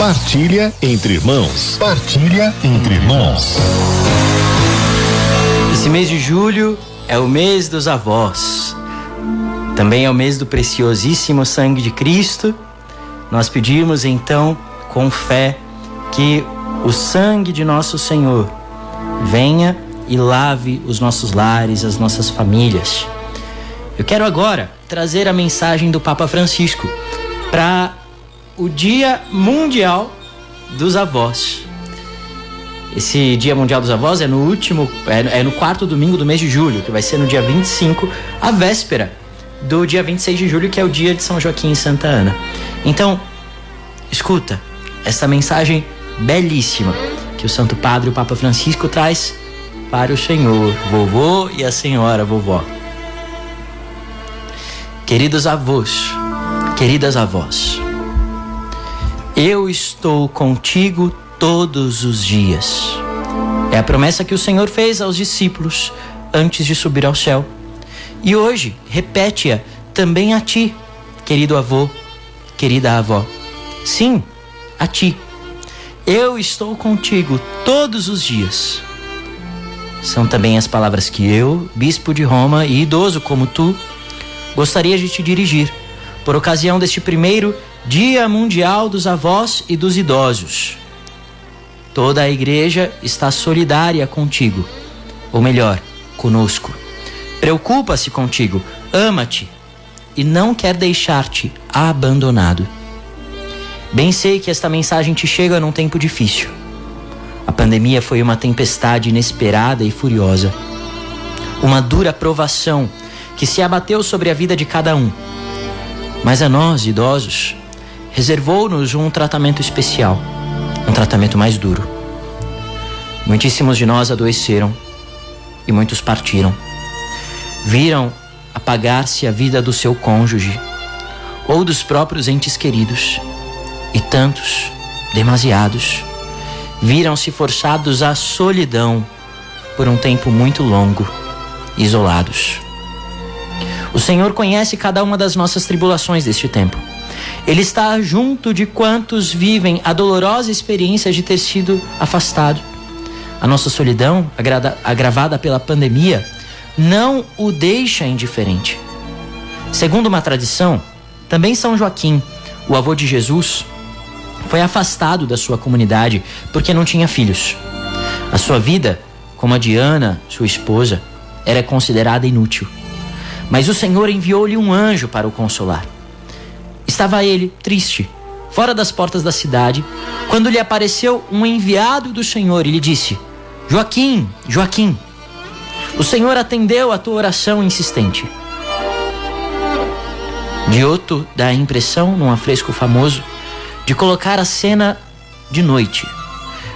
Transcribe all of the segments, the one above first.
Partilha entre irmãos. Partilha entre irmãos. Esse mês de julho é o mês dos avós. Também é o mês do preciosíssimo sangue de Cristo. Nós pedimos então, com fé, que o sangue de nosso Senhor venha e lave os nossos lares, as nossas famílias. Eu quero agora trazer a mensagem do Papa Francisco para o Dia Mundial dos Avós. Esse Dia Mundial dos Avós é no último, é, é, no quarto domingo do mês de julho, que vai ser no dia 25, a véspera do dia 26 de julho, que é o dia de São Joaquim e Santa Ana. Então, escuta essa mensagem belíssima que o Santo Padre, o Papa Francisco, traz para o Senhor, vovô e a senhora vovó. Queridos avós, queridas avós, eu estou contigo todos os dias. É a promessa que o Senhor fez aos discípulos antes de subir ao céu. E hoje repete-a também a ti, querido avô, querida avó. Sim, a ti. Eu estou contigo todos os dias. São também as palavras que eu, bispo de Roma e idoso como tu, gostaria de te dirigir, por ocasião deste primeiro Dia Mundial dos Avós e dos Idosos. Toda a igreja está solidária contigo, ou melhor, conosco. Preocupa-se contigo, ama-te e não quer deixar-te abandonado. Bem sei que esta mensagem te chega num tempo difícil. A pandemia foi uma tempestade inesperada e furiosa. Uma dura provação que se abateu sobre a vida de cada um. Mas a nós, idosos, reservou-nos um tratamento especial, um tratamento mais duro. Muitíssimos de nós adoeceram e muitos partiram. Viram apagar-se a vida do seu cônjuge ou dos próprios entes queridos. E tantos, demasiados, viram-se forçados à solidão por um tempo muito longo, isolados. O Senhor conhece cada uma das nossas tribulações deste tempo. Ele está junto de quantos vivem a dolorosa experiência de ter sido afastado. A nossa solidão, agravada pela pandemia, não o deixa indiferente. Segundo uma tradição, também São Joaquim, o avô de Jesus, foi afastado da sua comunidade porque não tinha filhos. A sua vida, como a de Ana, sua esposa, era considerada inútil. Mas o Senhor enviou-lhe um anjo para o consolar. Estava ele, triste, fora das portas da cidade, quando lhe apareceu um enviado do Senhor e lhe disse: Joaquim, Joaquim, o Senhor atendeu a tua oração insistente. Dioto dá a impressão, num afresco famoso, de colocar a cena de noite.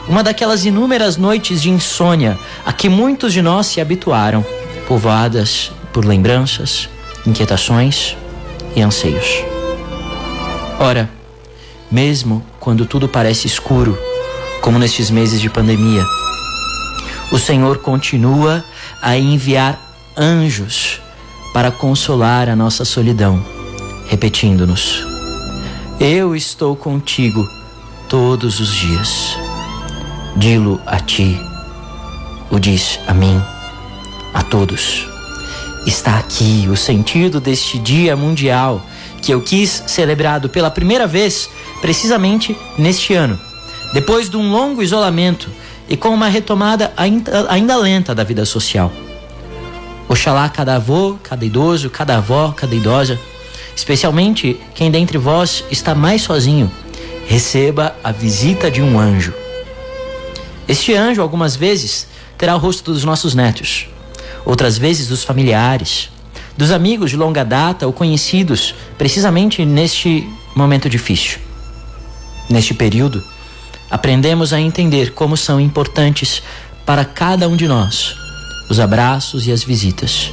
Uma daquelas inúmeras noites de insônia a que muitos de nós se habituaram, povoadas por lembranças, inquietações e anseios. Ora, mesmo quando tudo parece escuro, como nestes meses de pandemia, o Senhor continua a enviar anjos para consolar a nossa solidão, repetindo-nos: Eu estou contigo todos os dias. Dilo a ti, o diz a mim, a todos. Está aqui o sentido deste Dia Mundial que eu quis celebrado pela primeira vez, precisamente neste ano, depois de um longo isolamento e com uma retomada ainda, ainda lenta da vida social. Oxalá cada avô, cada idoso, cada avó, cada idosa, especialmente quem dentre vós está mais sozinho, receba a visita de um anjo. Este anjo, algumas vezes, terá o rosto dos nossos netos, outras vezes dos familiares, dos amigos de longa data ou conhecidos, precisamente neste momento difícil. Neste período, aprendemos a entender como são importantes para cada um de nós os abraços e as visitas.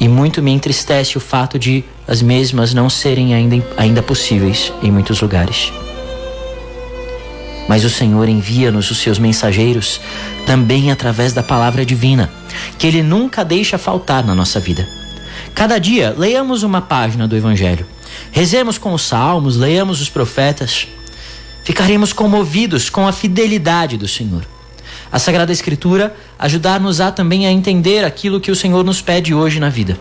E muito me entristece o fato de as mesmas não serem ainda, ainda possíveis em muitos lugares. Mas o Senhor envia-nos os seus mensageiros também através da palavra divina que Ele nunca deixa faltar na nossa vida. Cada dia, leiamos uma página do Evangelho. Rezemos com os salmos, leiamos os profetas. Ficaremos comovidos com a fidelidade do Senhor. A Sagrada Escritura ajudar-nos-á também a entender aquilo que o Senhor nos pede hoje na vida.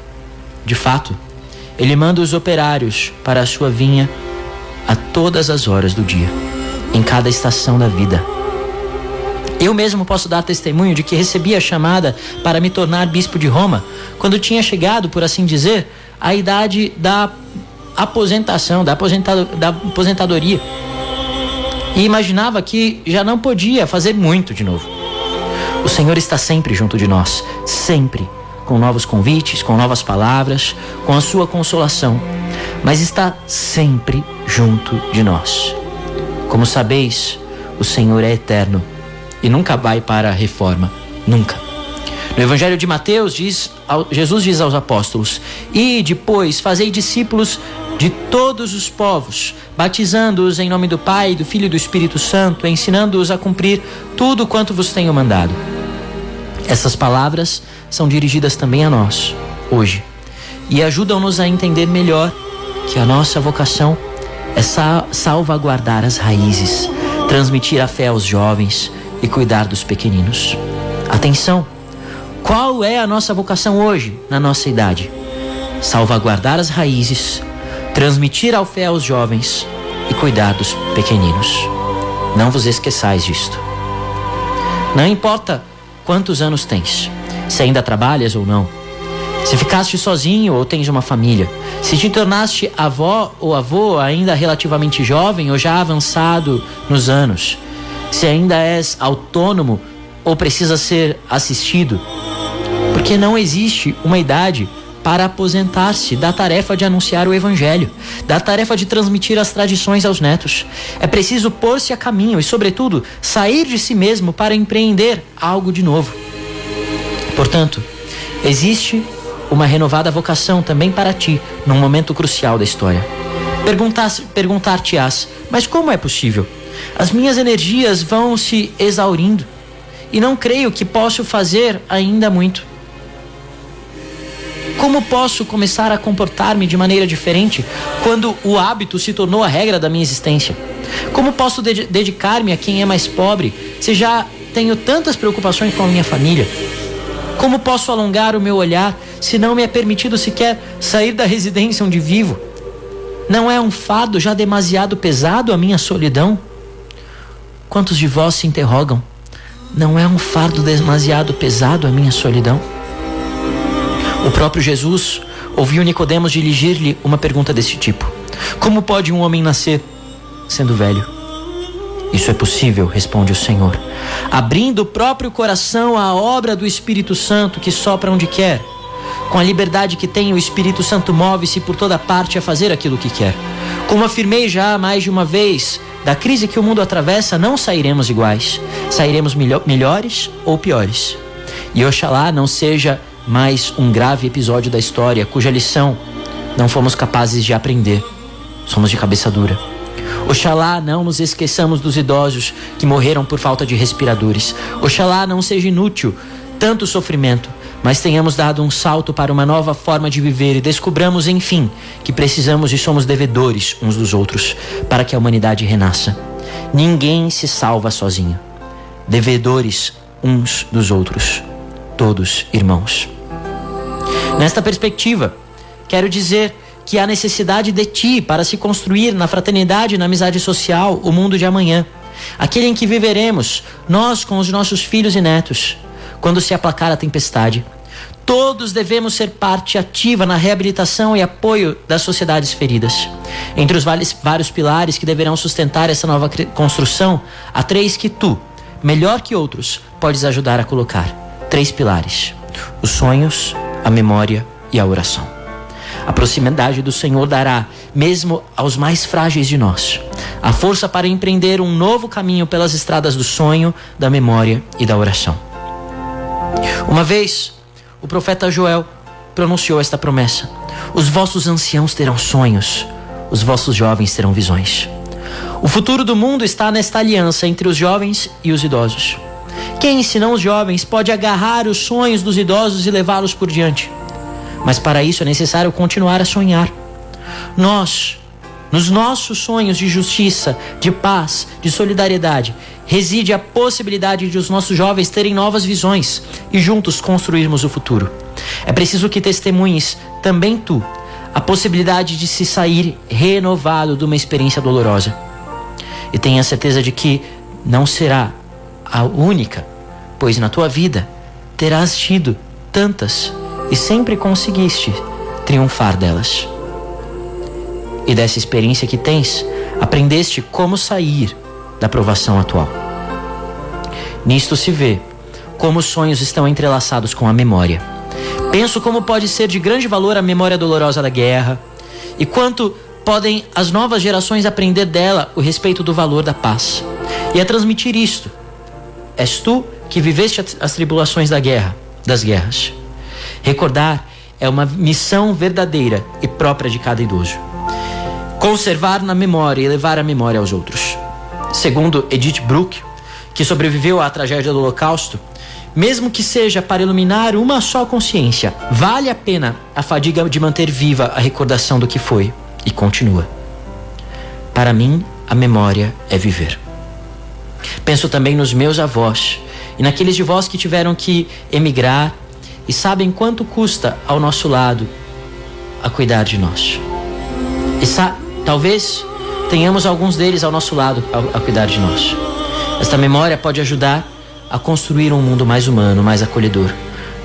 De fato, Ele manda os operários para a sua vinha a todas as horas do dia, em cada estação da vida. Eu mesmo posso dar testemunho de que recebi a chamada para me tornar bispo de Roma quando tinha chegado, por assim dizer, a idade da aposentação, da, aposentado, da aposentadoria. E imaginava que já não podia fazer muito de novo. O Senhor está sempre junto de nós, sempre, com novos convites, com novas palavras, com a sua consolação, mas está sempre junto de nós. Como sabeis, o Senhor é eterno e nunca vai para a reforma, nunca. No Evangelho de Mateus diz, Jesus diz aos apóstolos: "E depois fazei discípulos de todos os povos, batizando-os em nome do Pai, do Filho e do Espírito Santo, ensinando-os a cumprir tudo quanto vos tenho mandado." Essas palavras são dirigidas também a nós, hoje, e ajudam-nos a entender melhor que a nossa vocação é salvaguardar as raízes, transmitir a fé aos jovens e cuidar dos pequeninos. Atenção! Qual é a nossa vocação hoje, na nossa idade? Salvaguardar as raízes, transmitir a fé aos jovens e cuidar dos pequeninos. Não vos esqueçais disto. Não importa quantos anos tens, se ainda trabalhas ou não, se ficaste sozinho ou tens uma família, se te tornaste avó ou avô ainda relativamente jovem ou já avançado nos anos, se ainda és autônomo ou precisa ser assistido, porque não existe uma idade para aposentar-se da tarefa de anunciar o Evangelho, da tarefa de transmitir as tradições aos netos. É preciso pôr-se a caminho e, sobretudo, sair de si mesmo para empreender algo de novo. Portanto, existe uma renovada vocação também para ti, num momento crucial da história. Perguntar-te-ás, mas como é possível? As minhas energias vão se exaurindo e não creio que posso fazer ainda muito. Como posso começar a comportar-me de maneira diferente quando o hábito se tornou a regra da minha existência? Como posso ded dedicar-me a quem é mais pobre se já tenho tantas preocupações com a minha família? Como posso alongar o meu olhar se não me é permitido sequer sair da residência onde vivo? Não é um fardo já demasiado pesado a minha solidão? Quantos de vós se interrogam? Não é um fardo demasiado pesado a minha solidão? O próprio Jesus ouviu Nicodemos dirigir-lhe uma pergunta desse tipo: Como pode um homem nascer sendo velho? Isso é possível, responde o Senhor, abrindo o próprio coração à obra do Espírito Santo que sopra onde quer. Com a liberdade que tem, o Espírito Santo move-se por toda parte a fazer aquilo que quer. Como afirmei já mais de uma vez, da crise que o mundo atravessa não sairemos iguais, sairemos melhores ou piores. E oxalá não seja mais um grave episódio da história cuja lição não fomos capazes de aprender. Somos de cabeça dura. Oxalá não nos esqueçamos dos idosos que morreram por falta de respiradores. Oxalá não seja inútil tanto sofrimento, mas tenhamos dado um salto para uma nova forma de viver e descobramos, enfim, que precisamos e somos devedores uns dos outros para que a humanidade renasça. Ninguém se salva sozinho. Devedores uns dos outros. Todos irmãos. Nesta perspectiva, quero dizer que há necessidade de ti para se construir na fraternidade e na amizade social o mundo de amanhã. Aquele em que viveremos, nós com os nossos filhos e netos, quando se aplacar a tempestade. Todos devemos ser parte ativa na reabilitação e apoio das sociedades feridas. Entre os vários pilares que deverão sustentar essa nova construção, há três que tu, melhor que outros, podes ajudar a colocar. Três pilares: os sonhos, a memória e a oração. A proximidade do Senhor dará, mesmo aos mais frágeis de nós, a força para empreender um novo caminho pelas estradas do sonho, da memória e da oração. Uma vez, o profeta Joel pronunciou esta promessa: Os vossos anciãos terão sonhos, os vossos jovens terão visões. O futuro do mundo está nesta aliança entre os jovens e os idosos. Quem, senão os jovens, pode agarrar os sonhos dos idosos e levá-los por diante? Mas para isso é necessário continuar a sonhar. Nós, Nos nossos sonhos de justiça, de paz, de solidariedade, reside a possibilidade de os nossos jovens terem novas visões e juntos construirmos o futuro. É preciso que testemunhes, também tu, a possibilidade de se sair renovado de uma experiência dolorosa. E tenha certeza de que não será a única, pois na tua vida terás tido tantas e sempre conseguiste triunfar delas e dessa experiência que tens, aprendeste como sair da provação atual. Nisto se vê como os sonhos estão entrelaçados com a memória. Penso como pode ser de grande valor a memória dolorosa da guerra e quanto podem as novas gerações aprender dela o respeito do valor da paz. E a transmitir isto. És tu que viveste as tribulações da guerra, das guerras. Recordar é uma missão verdadeira e própria de cada idoso conservar na memória e levar a memória aos outros. Segundo Edith Bruck, que sobreviveu à tragédia do Holocausto, mesmo que seja para iluminar uma só consciência, vale a pena a fadiga de manter viva a recordação do que foi e continua. Para mim, a memória é viver. Penso também nos meus avós e naqueles de vós que tiveram que emigrar e sabem quanto custa ao nosso lado a cuidar de nós. E sa Talvez tenhamos alguns deles ao nosso lado a, cuidar de nós. Esta memória pode ajudar a construir um mundo mais humano, mais acolhedor.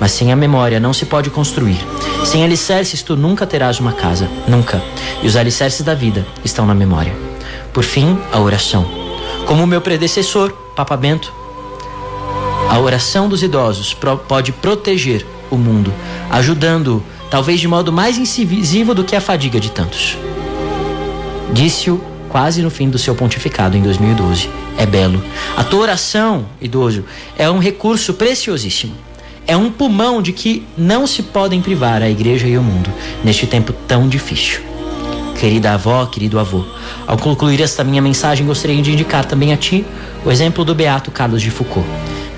Mas sem a memória não se pode construir. Sem alicerces, tu nunca terás uma casa. Nunca. E os alicerces da vida estão na memória. Por fim, a oração. Como o meu predecessor, Papa Bento, a oração dos idosos pode proteger o mundo, ajudando-o, talvez de modo mais incisivo do que a fadiga de tantos. Disse-o quase no fim do seu pontificado em 2012. É belo. A tua oração, idoso, é um recurso preciosíssimo. É um pulmão de que não se podem privar a igreja e o mundo neste tempo tão difícil. Querida avó, querido avô, ao concluir esta minha mensagem, gostaria de indicar também a ti o exemplo do beato Carlos de Foucault.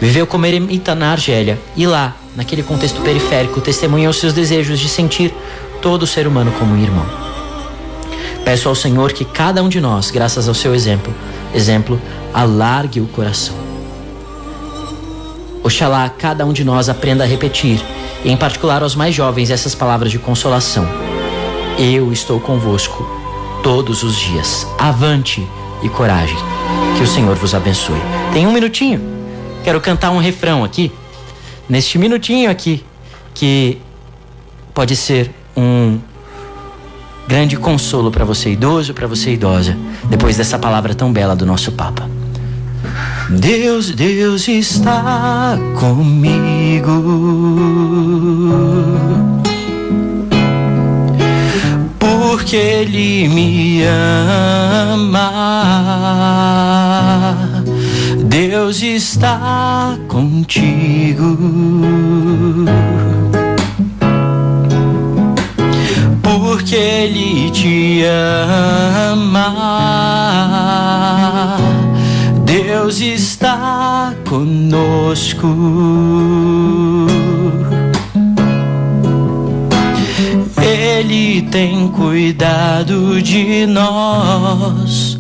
Viveu como eremita na Argélia e lá, naquele contexto periférico, testemunhou seus desejos de sentir todo ser humano como um irmão. Peço ao Senhor que cada um de nós, graças ao seu exemplo, exemplo, alargue o coração. Oxalá cada um de nós aprenda a repetir, e em particular aos mais jovens, essas palavras de consolação. Eu estou convosco todos os dias. Avante e coragem. Que o Senhor vos abençoe. Tem um minutinho. Quero cantar um refrão aqui. Neste minutinho aqui, que pode ser um grande consolo para você idoso, para você idosa, depois dessa palavra tão bela do nosso Papa. Deus, Deus está comigo. Porque Ele me ama. Deus está contigo te ama. Deus está conosco. Ele tem cuidado de nós